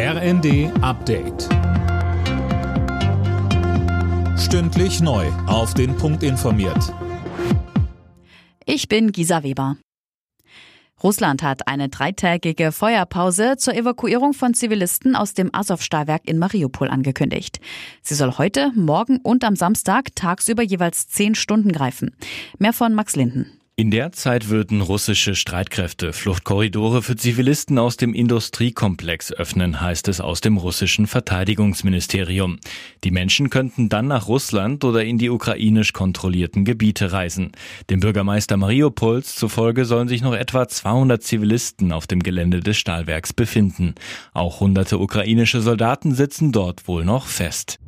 RND Update. Stündlich neu. Auf den Punkt informiert. Ich bin Gisa Weber. Russland hat eine dreitägige Feuerpause zur Evakuierung von Zivilisten aus dem Azov-Stahlwerk in Mariupol angekündigt. Sie soll heute, morgen und am Samstag tagsüber jeweils zehn Stunden greifen. Mehr von Max Linden. In der Zeit würden russische Streitkräfte Fluchtkorridore für Zivilisten aus dem Industriekomplex öffnen, heißt es aus dem russischen Verteidigungsministerium. Die Menschen könnten dann nach Russland oder in die ukrainisch kontrollierten Gebiete reisen. Dem Bürgermeister Mariupols zufolge sollen sich noch etwa 200 Zivilisten auf dem Gelände des Stahlwerks befinden. Auch hunderte ukrainische Soldaten sitzen dort wohl noch fest.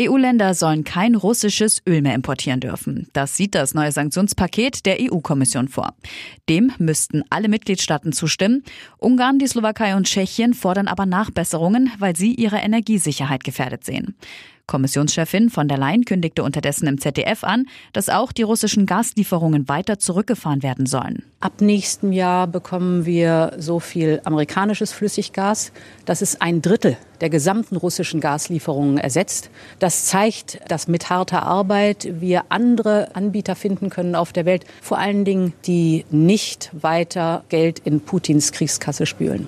EU-Länder sollen kein russisches Öl mehr importieren dürfen. Das sieht das neue Sanktionspaket der EU-Kommission vor. Dem müssten alle Mitgliedstaaten zustimmen. Ungarn, die Slowakei und Tschechien fordern aber Nachbesserungen, weil sie ihre Energiesicherheit gefährdet sehen. Kommissionschefin von der Leyen kündigte unterdessen im ZDF an, dass auch die russischen Gaslieferungen weiter zurückgefahren werden sollen. Ab nächstem Jahr bekommen wir so viel amerikanisches Flüssiggas, dass es ein Drittel der gesamten russischen Gaslieferungen ersetzt. Das zeigt, dass mit harter Arbeit wir andere Anbieter finden können auf der Welt, vor allen Dingen, die nicht weiter Geld in Putins Kriegskasse spülen.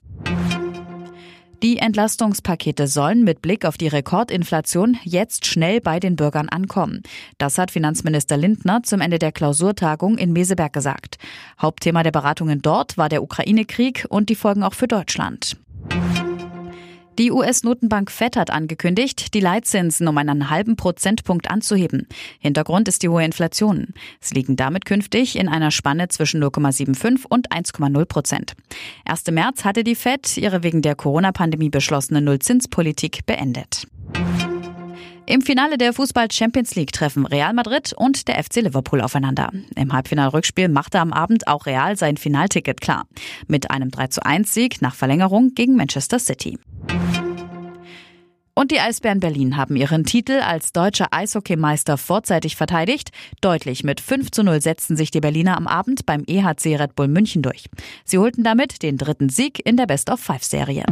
Die Entlastungspakete sollen mit Blick auf die Rekordinflation jetzt schnell bei den Bürgern ankommen. Das hat Finanzminister Lindner zum Ende der Klausurtagung in Meseberg gesagt. Hauptthema der Beratungen dort war der Ukraine-Krieg und die Folgen auch für Deutschland. Die US-Notenbank Fed hat angekündigt, die Leitzinsen um einen halben Prozentpunkt anzuheben. Hintergrund ist die hohe Inflation. Sie liegen damit künftig in einer Spanne zwischen 0,75 und 1,0 Prozent. 1. März hatte die Fed ihre wegen der Corona-Pandemie beschlossene Nullzinspolitik beendet. Im Finale der Fußball Champions League treffen Real Madrid und der FC Liverpool aufeinander. Im Halbfinalrückspiel machte am Abend auch Real sein Finalticket klar. Mit einem 3 zu 1 Sieg nach Verlängerung gegen Manchester City. Und die Eisbären Berlin haben ihren Titel als deutscher Eishockeymeister vorzeitig verteidigt. Deutlich mit 5 zu 0 setzten sich die Berliner am Abend beim EHC Red Bull München durch. Sie holten damit den dritten Sieg in der Best-of-Five-Serie.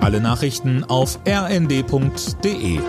Alle Nachrichten auf rnd.de